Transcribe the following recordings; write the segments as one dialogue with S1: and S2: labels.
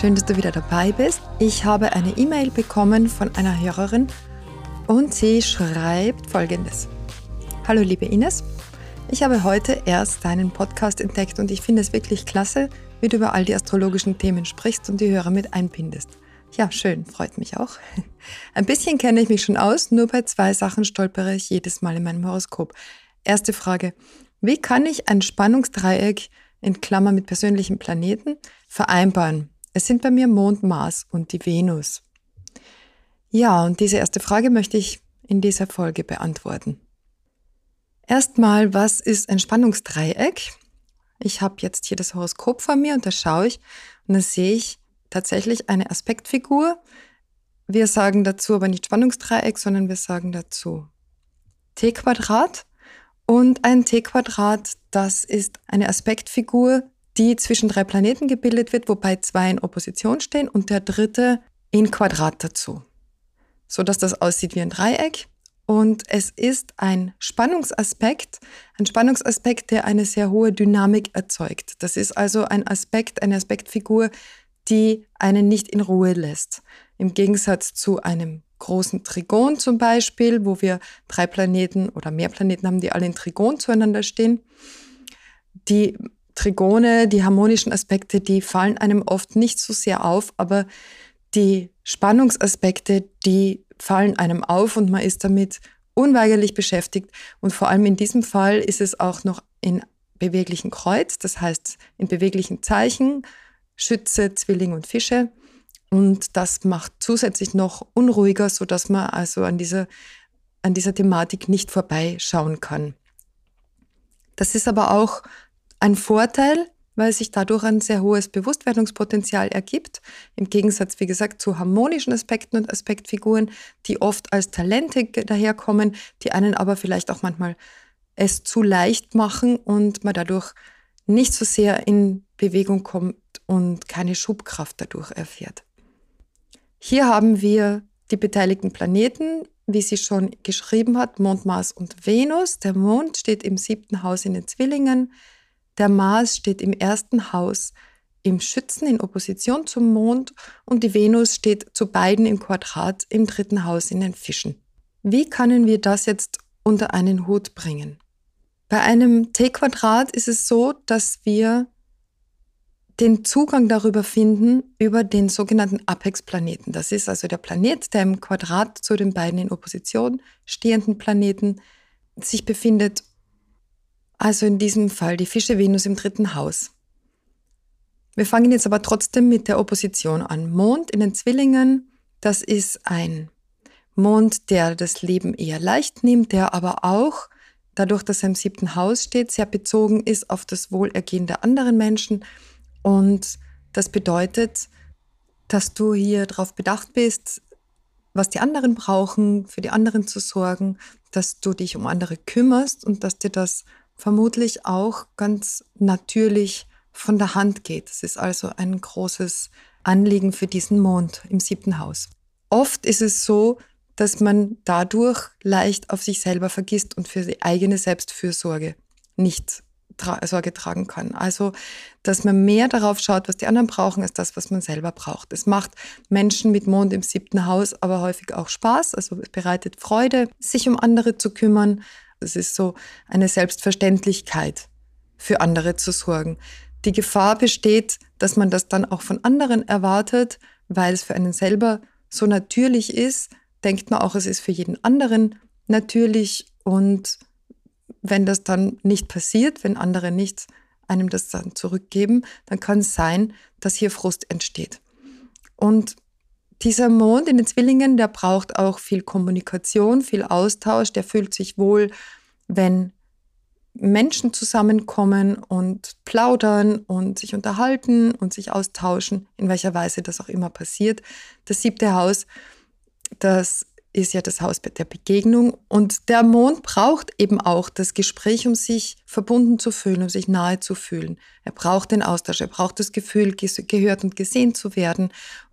S1: Schön, dass du wieder dabei bist. Ich habe eine E-Mail bekommen von einer Hörerin und sie schreibt folgendes. Hallo liebe Ines, ich habe heute erst deinen Podcast entdeckt und ich finde es wirklich klasse, wie du über all die astrologischen Themen sprichst und die Hörer mit einbindest. Ja, schön, freut mich auch. Ein bisschen kenne ich mich schon aus, nur bei zwei Sachen stolpere ich jedes Mal in meinem Horoskop. Erste Frage, wie kann ich ein Spannungsdreieck in Klammer mit persönlichen Planeten vereinbaren? Es sind bei mir Mond, Mars und die Venus. Ja, und diese erste Frage möchte ich in dieser Folge beantworten. Erstmal, was ist ein Spannungsdreieck? Ich habe jetzt hier das Horoskop vor mir und da schaue ich und da sehe ich tatsächlich eine Aspektfigur. Wir sagen dazu aber nicht Spannungsdreieck, sondern wir sagen dazu T-Quadrat. Und ein T-Quadrat, das ist eine Aspektfigur, die zwischen drei Planeten gebildet wird, wobei zwei in Opposition stehen und der dritte in Quadrat dazu. So dass das aussieht wie ein Dreieck. Und es ist ein Spannungsaspekt, ein Spannungsaspekt, der eine sehr hohe Dynamik erzeugt. Das ist also ein Aspekt, eine Aspektfigur, die einen nicht in Ruhe lässt. Im Gegensatz zu einem großen Trigon zum Beispiel, wo wir drei Planeten oder mehr Planeten haben, die alle in Trigon zueinander stehen. Die Trigone, die harmonischen Aspekte, die fallen einem oft nicht so sehr auf, aber die Spannungsaspekte, die fallen einem auf und man ist damit unweigerlich beschäftigt. Und vor allem in diesem Fall ist es auch noch in beweglichen Kreuz, das heißt in beweglichen Zeichen, Schütze, Zwilling und Fische. Und das macht zusätzlich noch unruhiger, so dass man also an dieser, an dieser Thematik nicht vorbeischauen kann. Das ist aber auch ein Vorteil, weil sich dadurch ein sehr hohes Bewusstwerdungspotenzial ergibt, im Gegensatz, wie gesagt, zu harmonischen Aspekten und Aspektfiguren, die oft als Talente daherkommen, die einen aber vielleicht auch manchmal es zu leicht machen und man dadurch nicht so sehr in Bewegung kommt und keine Schubkraft dadurch erfährt. Hier haben wir die beteiligten Planeten, wie sie schon geschrieben hat, Mond, Mars und Venus. Der Mond steht im siebten Haus in den Zwillingen. Der Mars steht im ersten Haus im Schützen in Opposition zum Mond und die Venus steht zu beiden im Quadrat im dritten Haus in den Fischen. Wie können wir das jetzt unter einen Hut bringen? Bei einem T-Quadrat ist es so, dass wir den Zugang darüber finden über den sogenannten Apex-Planeten. Das ist also der Planet, der im Quadrat zu den beiden in Opposition stehenden Planeten sich befindet. Also in diesem Fall die Fische Venus im dritten Haus. Wir fangen jetzt aber trotzdem mit der Opposition an. Mond in den Zwillingen, das ist ein Mond, der das Leben eher leicht nimmt, der aber auch, dadurch, dass er im siebten Haus steht, sehr bezogen ist auf das Wohlergehen der anderen Menschen und das bedeutet, dass du hier darauf bedacht bist, was die anderen brauchen, für die anderen zu sorgen, dass du dich um andere kümmerst und dass dir das vermutlich auch ganz natürlich von der Hand geht. Es ist also ein großes Anliegen für diesen Mond im siebten Haus. Oft ist es so, dass man dadurch leicht auf sich selber vergisst und für die eigene Selbstfürsorge nicht Sorge tragen kann. Also, dass man mehr darauf schaut, was die anderen brauchen, als das, was man selber braucht. Es macht Menschen mit Mond im siebten Haus aber häufig auch Spaß. Also es bereitet Freude, sich um andere zu kümmern. Es ist so eine Selbstverständlichkeit, für andere zu sorgen. Die Gefahr besteht, dass man das dann auch von anderen erwartet, weil es für einen selber so natürlich ist, denkt man auch, es ist für jeden anderen natürlich und wenn das dann nicht passiert, wenn andere nicht einem das dann zurückgeben, dann kann es sein, dass hier Frust entsteht. Und dieser Mond in den Zwillingen, der braucht auch viel Kommunikation, viel Austausch, der fühlt sich wohl, wenn Menschen zusammenkommen und plaudern und sich unterhalten und sich austauschen, in welcher Weise das auch immer passiert. Das siebte Haus, das ist ja das Haus der Begegnung und der Mond braucht eben auch das Gespräch, um sich verbunden zu fühlen, um sich nahe zu fühlen. Er braucht den Austausch, er braucht das Gefühl, gehört und gesehen zu werden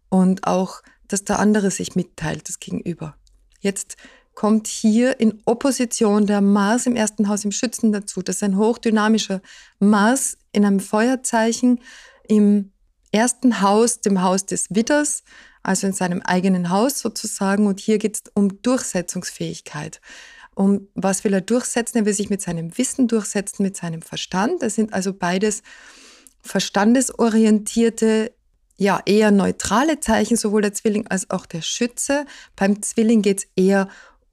S1: und auch, dass der andere sich mitteilt, das Gegenüber. Jetzt kommt hier in Opposition der Mars im ersten Haus im Schützen dazu. Das ist ein hochdynamischer Mars in einem Feuerzeichen im ersten Haus, dem Haus des Witters, also in seinem eigenen Haus sozusagen. Und hier geht es um Durchsetzungsfähigkeit. Um was will er durchsetzen? Er will sich mit seinem Wissen durchsetzen, mit seinem Verstand. Das sind also beides verstandesorientierte, ja, eher neutrale Zeichen, sowohl der Zwilling als auch der Schütze. Beim Zwilling geht es eher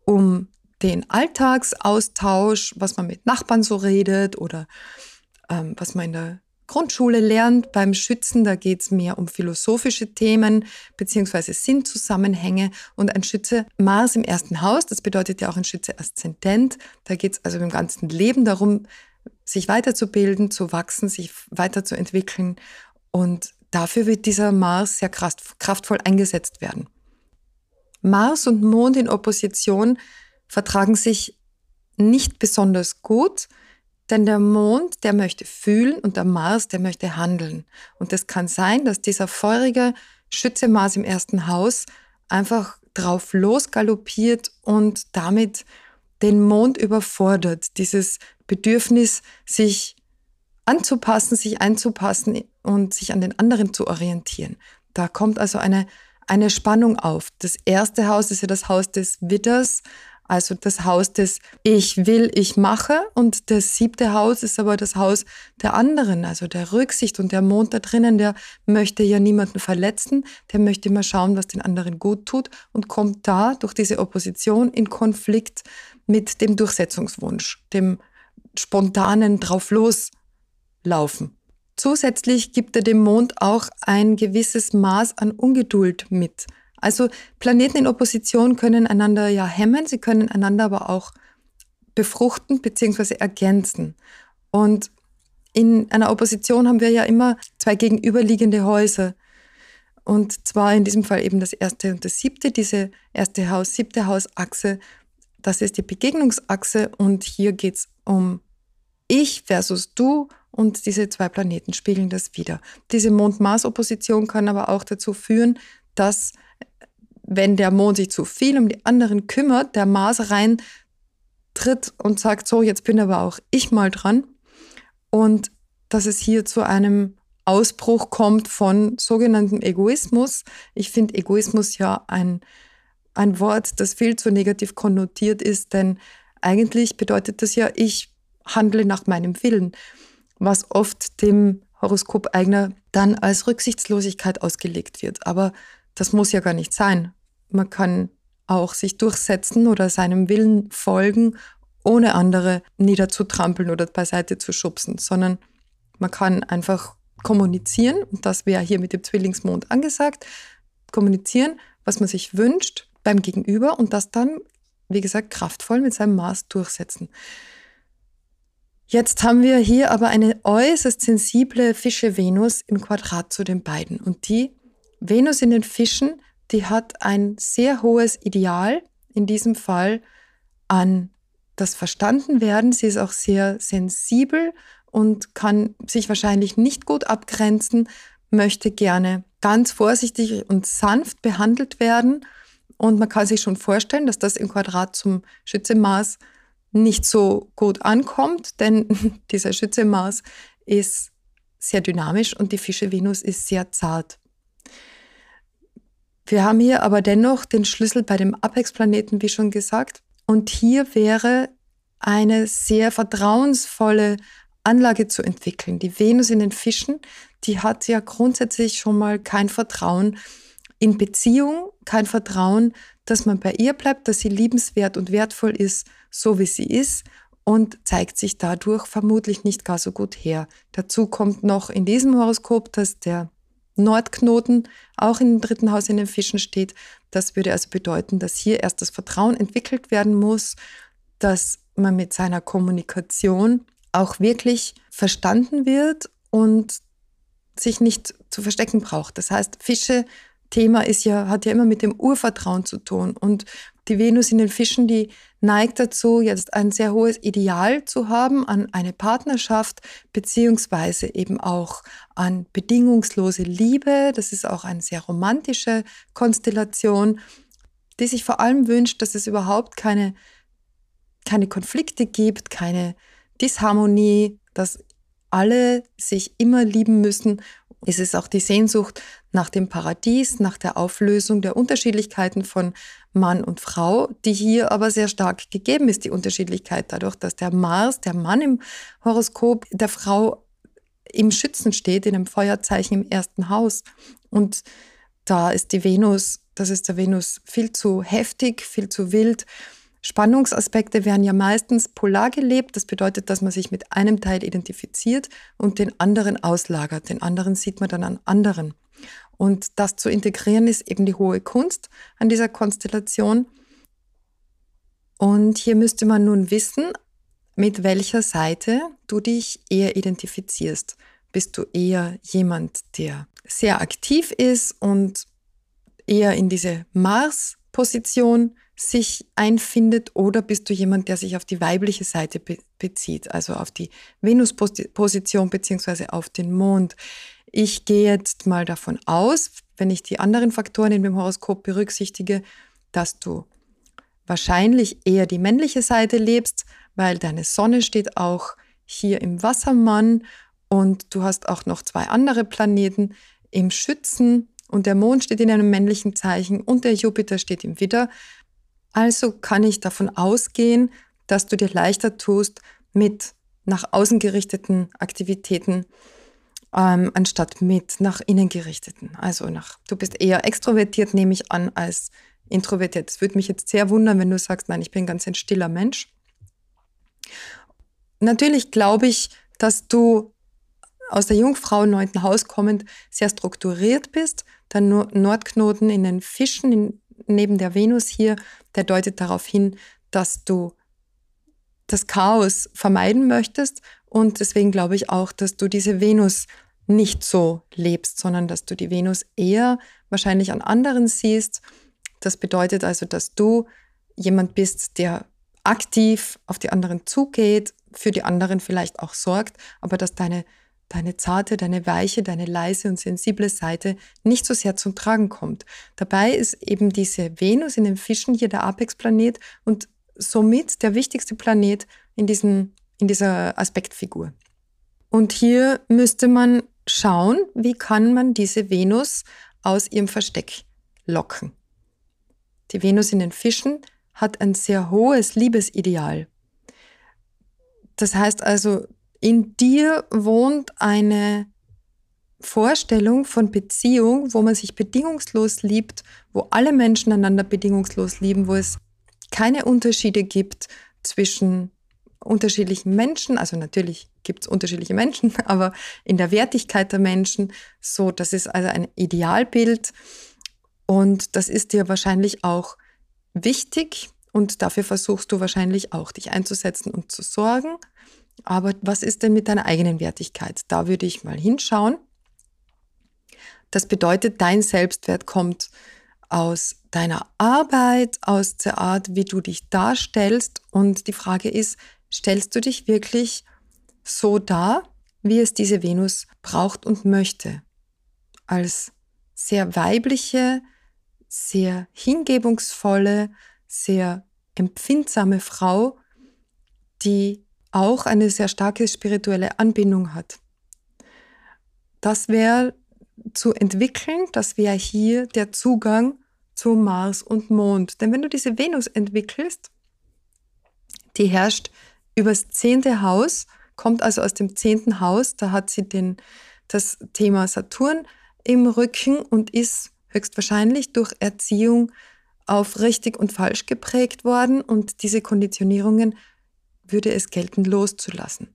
S1: um den Alltagsaustausch, was man mit Nachbarn so redet oder ähm, was man in der Grundschule lernt. Beim Schützen, da geht es mehr um philosophische Themen beziehungsweise Sinnzusammenhänge. Und ein Schütze Mars im ersten Haus, das bedeutet ja auch ein Schütze Aszendent. Da geht es also im ganzen Leben darum, sich weiterzubilden, zu wachsen, sich weiterzuentwickeln. Und dafür wird dieser Mars sehr kraftvoll eingesetzt werden. Mars und Mond in Opposition vertragen sich nicht besonders gut, denn der Mond, der möchte fühlen und der Mars, der möchte handeln. Und es kann sein, dass dieser feurige Schütze Mars im ersten Haus einfach drauf losgaloppiert und damit den Mond überfordert. Dieses Bedürfnis, sich anzupassen, sich einzupassen und sich an den anderen zu orientieren. Da kommt also eine eine Spannung auf. Das erste Haus ist ja das Haus des Witters, also das Haus des Ich will, ich mache. Und das siebte Haus ist aber das Haus der anderen, also der Rücksicht. Und der Mond da drinnen, der möchte ja niemanden verletzen, der möchte immer schauen, was den anderen gut tut und kommt da durch diese Opposition in Konflikt mit dem Durchsetzungswunsch, dem spontanen Draufloslaufen. Zusätzlich gibt er dem Mond auch ein gewisses Maß an Ungeduld mit. Also Planeten in Opposition können einander ja hemmen, sie können einander aber auch befruchten bzw. ergänzen. Und in einer Opposition haben wir ja immer zwei gegenüberliegende Häuser. Und zwar in diesem Fall eben das erste und das siebte, diese erste Haus, siebte Hausachse, das ist die Begegnungsachse und hier geht es um ich versus du und diese zwei Planeten spiegeln das wieder. Diese Mond-Mars-Opposition kann aber auch dazu führen, dass wenn der Mond sich zu viel um die anderen kümmert, der Mars rein tritt und sagt, so, jetzt bin aber auch ich mal dran. Und dass es hier zu einem Ausbruch kommt von sogenanntem Egoismus. Ich finde Egoismus ja ein, ein Wort, das viel zu negativ konnotiert ist, denn eigentlich bedeutet das ja, ich handle nach meinem Willen was oft dem Horoskopeigner dann als Rücksichtslosigkeit ausgelegt wird. Aber das muss ja gar nicht sein. Man kann auch sich durchsetzen oder seinem Willen folgen, ohne andere niederzutrampeln oder beiseite zu schubsen, sondern man kann einfach kommunizieren, und das wäre hier mit dem Zwillingsmond angesagt, kommunizieren, was man sich wünscht beim Gegenüber und das dann, wie gesagt, kraftvoll mit seinem Maß durchsetzen. Jetzt haben wir hier aber eine äußerst sensible Fische-Venus im Quadrat zu den beiden. Und die Venus in den Fischen, die hat ein sehr hohes Ideal, in diesem Fall an das Verstandenwerden. Sie ist auch sehr sensibel und kann sich wahrscheinlich nicht gut abgrenzen, möchte gerne ganz vorsichtig und sanft behandelt werden. Und man kann sich schon vorstellen, dass das im Quadrat zum Schützemaß nicht so gut ankommt, denn dieser Schütze Mars ist sehr dynamisch und die Fische Venus ist sehr zart. Wir haben hier aber dennoch den Schlüssel bei dem Apex-Planeten, wie schon gesagt. Und hier wäre eine sehr vertrauensvolle Anlage zu entwickeln. Die Venus in den Fischen, die hat ja grundsätzlich schon mal kein Vertrauen in Beziehung, kein Vertrauen, dass man bei ihr bleibt, dass sie liebenswert und wertvoll ist so wie sie ist und zeigt sich dadurch vermutlich nicht gar so gut her. Dazu kommt noch in diesem Horoskop, dass der Nordknoten auch dem dritten Haus in den Fischen steht. Das würde also bedeuten, dass hier erst das Vertrauen entwickelt werden muss, dass man mit seiner Kommunikation auch wirklich verstanden wird und sich nicht zu verstecken braucht. Das heißt, Fische Thema ist ja, hat ja immer mit dem Urvertrauen zu tun. Und die Venus in den Fischen, die neigt dazu, jetzt ein sehr hohes Ideal zu haben an eine Partnerschaft, beziehungsweise eben auch an bedingungslose Liebe. Das ist auch eine sehr romantische Konstellation, die sich vor allem wünscht, dass es überhaupt keine, keine Konflikte gibt, keine Disharmonie, dass alle sich immer lieben müssen ist es auch die Sehnsucht nach dem Paradies, nach der Auflösung der Unterschiedlichkeiten von Mann und Frau, die hier aber sehr stark gegeben ist, die Unterschiedlichkeit dadurch, dass der Mars, der Mann im Horoskop der Frau im Schützen steht, in einem Feuerzeichen im ersten Haus. Und da ist die Venus, das ist der Venus viel zu heftig, viel zu wild Spannungsaspekte werden ja meistens polar gelebt. Das bedeutet, dass man sich mit einem Teil identifiziert und den anderen auslagert. Den anderen sieht man dann an anderen. Und das zu integrieren ist eben die hohe Kunst an dieser Konstellation. Und hier müsste man nun wissen, mit welcher Seite du dich eher identifizierst. Bist du eher jemand, der sehr aktiv ist und eher in diese Mars-Position sich einfindet oder bist du jemand, der sich auf die weibliche Seite be bezieht, also auf die Venus-Position beziehungsweise auf den Mond. Ich gehe jetzt mal davon aus, wenn ich die anderen Faktoren in dem Horoskop berücksichtige, dass du wahrscheinlich eher die männliche Seite lebst, weil deine Sonne steht auch hier im Wassermann und du hast auch noch zwei andere Planeten im Schützen und der Mond steht in einem männlichen Zeichen und der Jupiter steht im Widder. Also kann ich davon ausgehen, dass du dir leichter tust mit nach außen gerichteten Aktivitäten ähm, anstatt mit nach innen gerichteten. Also nach, du bist eher extrovertiert, nehme ich an, als introvertiert. Es würde mich jetzt sehr wundern, wenn du sagst, nein, ich bin ganz ein stiller Mensch. Natürlich glaube ich, dass du aus der Jungfrau neunten Haus kommend sehr strukturiert bist. Der Nordknoten in den Fischen, in, neben der Venus hier, der deutet darauf hin, dass du das Chaos vermeiden möchtest. Und deswegen glaube ich auch, dass du diese Venus nicht so lebst, sondern dass du die Venus eher wahrscheinlich an anderen siehst. Das bedeutet also, dass du jemand bist, der aktiv auf die anderen zugeht, für die anderen vielleicht auch sorgt, aber dass deine deine zarte, deine weiche, deine leise und sensible Seite nicht so sehr zum Tragen kommt. Dabei ist eben diese Venus in den Fischen hier der Apex-Planet und somit der wichtigste Planet in, diesen, in dieser Aspektfigur. Und hier müsste man schauen, wie kann man diese Venus aus ihrem Versteck locken. Die Venus in den Fischen hat ein sehr hohes Liebesideal. Das heißt also, in dir wohnt eine Vorstellung von Beziehung, wo man sich bedingungslos liebt, wo alle Menschen einander bedingungslos lieben, wo es keine Unterschiede gibt zwischen unterschiedlichen Menschen. Also natürlich gibt es unterschiedliche Menschen, aber in der Wertigkeit der Menschen, so, das ist also ein Idealbild und das ist dir wahrscheinlich auch wichtig und dafür versuchst du wahrscheinlich auch dich einzusetzen und zu sorgen. Aber was ist denn mit deiner eigenen Wertigkeit? Da würde ich mal hinschauen. Das bedeutet, dein Selbstwert kommt aus deiner Arbeit, aus der Art, wie du dich darstellst. Und die Frage ist, stellst du dich wirklich so dar, wie es diese Venus braucht und möchte? Als sehr weibliche, sehr hingebungsvolle, sehr empfindsame Frau, die auch eine sehr starke spirituelle Anbindung hat. Das wäre zu entwickeln, das wäre hier der Zugang zu Mars und Mond. Denn wenn du diese Venus entwickelst, die herrscht übers zehnte Haus, kommt also aus dem zehnten Haus, da hat sie den, das Thema Saturn im Rücken und ist höchstwahrscheinlich durch Erziehung auf richtig und falsch geprägt worden und diese Konditionierungen würde es gelten, loszulassen.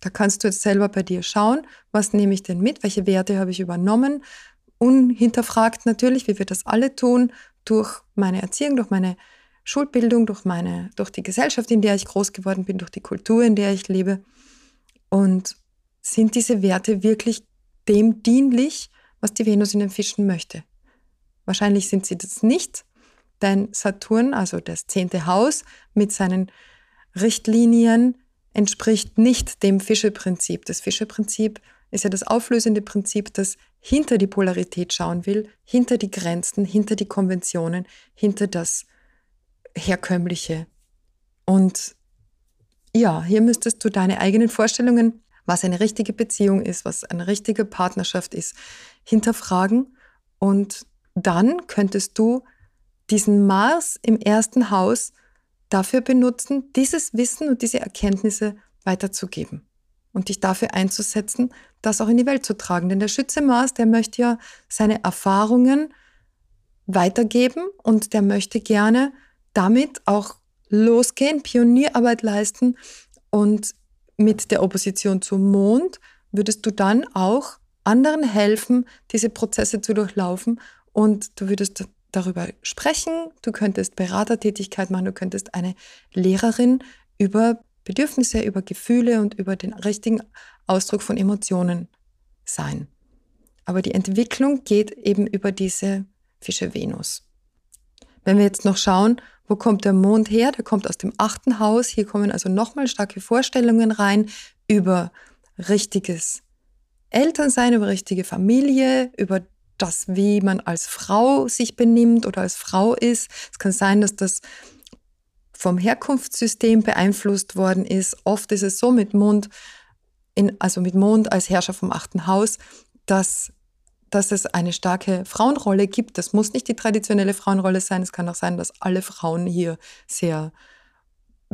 S1: Da kannst du jetzt selber bei dir schauen, was nehme ich denn mit, welche Werte habe ich übernommen, unhinterfragt natürlich, wie wir das alle tun, durch meine Erziehung, durch meine Schulbildung, durch, meine, durch die Gesellschaft, in der ich groß geworden bin, durch die Kultur, in der ich lebe. Und sind diese Werte wirklich dem dienlich, was die Venus in den Fischen möchte? Wahrscheinlich sind sie das nicht, denn Saturn, also das zehnte Haus mit seinen Richtlinien, entspricht nicht dem Fischeprinzip. Das Fischeprinzip ist ja das auflösende Prinzip, das hinter die Polarität schauen will, hinter die Grenzen, hinter die Konventionen, hinter das Herkömmliche. Und ja, hier müsstest du deine eigenen Vorstellungen, was eine richtige Beziehung ist, was eine richtige Partnerschaft ist, hinterfragen. Und dann könntest du diesen Mars im ersten Haus dafür benutzen, dieses Wissen und diese Erkenntnisse weiterzugeben und dich dafür einzusetzen, das auch in die Welt zu tragen. Denn der Schütze Mars, der möchte ja seine Erfahrungen weitergeben und der möchte gerne damit auch losgehen, Pionierarbeit leisten und mit der Opposition zum Mond würdest du dann auch anderen helfen, diese Prozesse zu durchlaufen und du würdest darüber sprechen, du könntest Beratertätigkeit machen, du könntest eine Lehrerin über Bedürfnisse, über Gefühle und über den richtigen Ausdruck von Emotionen sein. Aber die Entwicklung geht eben über diese Fische Venus. Wenn wir jetzt noch schauen, wo kommt der Mond her? Der kommt aus dem achten Haus. Hier kommen also nochmal starke Vorstellungen rein über richtiges Elternsein, über richtige Familie, über das, wie man als Frau sich benimmt oder als Frau ist. Es kann sein, dass das vom Herkunftssystem beeinflusst worden ist. Oft ist es so mit Mond, in, also mit Mond als Herrscher vom achten Haus, dass, dass es eine starke Frauenrolle gibt. Das muss nicht die traditionelle Frauenrolle sein. Es kann auch sein, dass alle Frauen hier sehr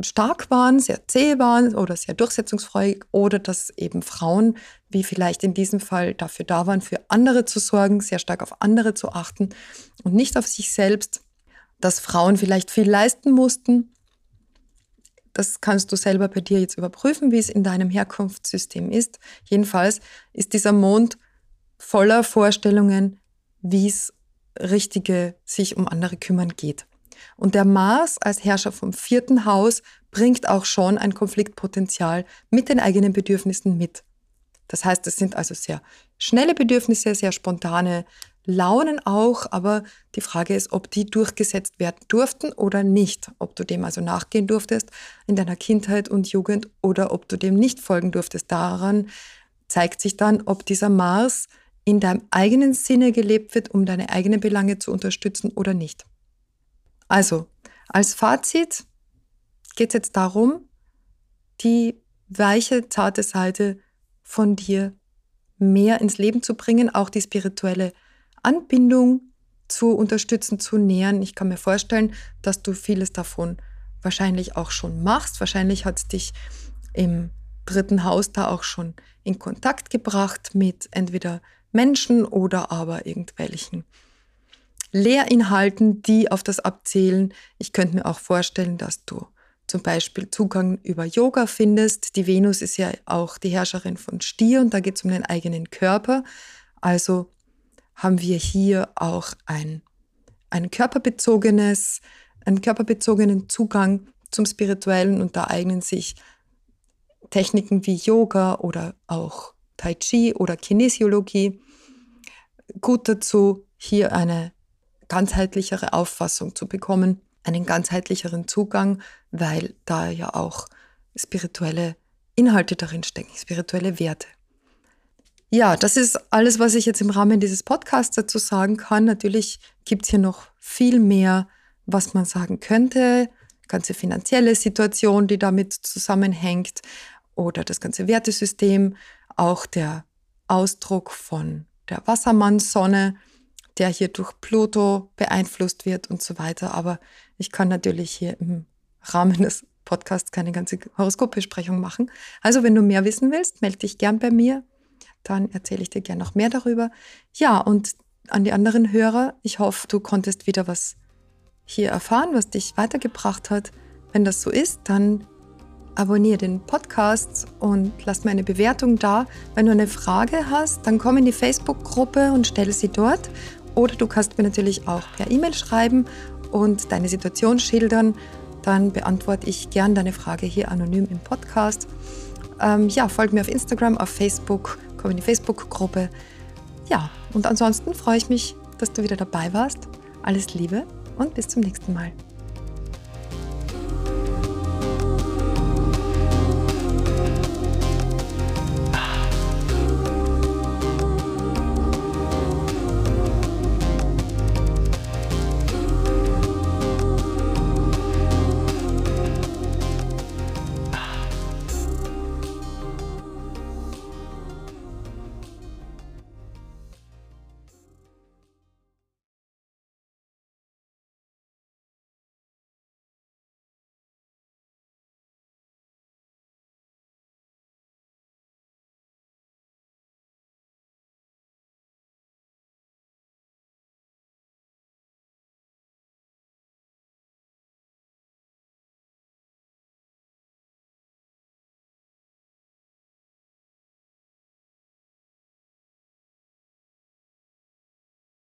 S1: stark waren, sehr zäh waren oder sehr durchsetzungsfreudig oder dass eben Frauen, wie vielleicht in diesem Fall, dafür da waren, für andere zu sorgen, sehr stark auf andere zu achten und nicht auf sich selbst, dass Frauen vielleicht viel leisten mussten. Das kannst du selber bei dir jetzt überprüfen, wie es in deinem Herkunftssystem ist. Jedenfalls ist dieser Mond voller Vorstellungen, wie es richtige sich um andere kümmern geht. Und der Mars als Herrscher vom vierten Haus bringt auch schon ein Konfliktpotenzial mit den eigenen Bedürfnissen mit. Das heißt, es sind also sehr schnelle Bedürfnisse, sehr spontane Launen auch, aber die Frage ist, ob die durchgesetzt werden durften oder nicht. Ob du dem also nachgehen durftest in deiner Kindheit und Jugend oder ob du dem nicht folgen durftest. Daran zeigt sich dann, ob dieser Mars in deinem eigenen Sinne gelebt wird, um deine eigenen Belange zu unterstützen oder nicht. Also, als Fazit geht es jetzt darum, die weiche, zarte Seite von dir mehr ins Leben zu bringen, auch die spirituelle Anbindung zu unterstützen, zu nähern. Ich kann mir vorstellen, dass du vieles davon wahrscheinlich auch schon machst. Wahrscheinlich hat es dich im dritten Haus da auch schon in Kontakt gebracht mit entweder Menschen oder aber irgendwelchen Lehrinhalten, die auf das abzählen. Ich könnte mir auch vorstellen, dass du zum Beispiel Zugang über Yoga findest. Die Venus ist ja auch die Herrscherin von Stier und da geht es um den eigenen Körper. Also haben wir hier auch ein, ein körperbezogenes, einen körperbezogenen Zugang zum Spirituellen und da eignen sich Techniken wie Yoga oder auch Tai Chi oder Kinesiologie gut dazu, hier eine ganzheitlichere Auffassung zu bekommen, einen ganzheitlicheren Zugang, weil da ja auch spirituelle Inhalte darin stecken, spirituelle Werte. Ja, das ist alles, was ich jetzt im Rahmen dieses Podcasts dazu sagen kann. Natürlich gibt es hier noch viel mehr, was man sagen könnte. Ganze finanzielle Situation, die damit zusammenhängt oder das ganze Wertesystem, auch der Ausdruck von der Wassermannsonne, der hier durch Pluto beeinflusst wird und so weiter. Aber ich kann natürlich hier im Rahmen des Podcasts keine ganze Horoskopbesprechung machen. Also wenn du mehr wissen willst, melde dich gern bei mir. Dann erzähle ich dir gern noch mehr darüber. Ja, und an die anderen Hörer, ich hoffe, du konntest wieder was hier erfahren, was dich weitergebracht hat. Wenn das so ist, dann abonniere den Podcast und lass mir eine Bewertung da. Wenn du eine Frage hast, dann komm in die Facebook-Gruppe und stelle sie dort. Oder du kannst mir natürlich auch per E-Mail schreiben und deine Situation schildern. Dann beantworte ich gern deine Frage hier anonym im Podcast. Ähm, ja, folge mir auf Instagram, auf Facebook, komm in die Facebook-Gruppe. Ja, und ansonsten freue ich mich, dass du wieder dabei warst. Alles Liebe und bis zum nächsten Mal.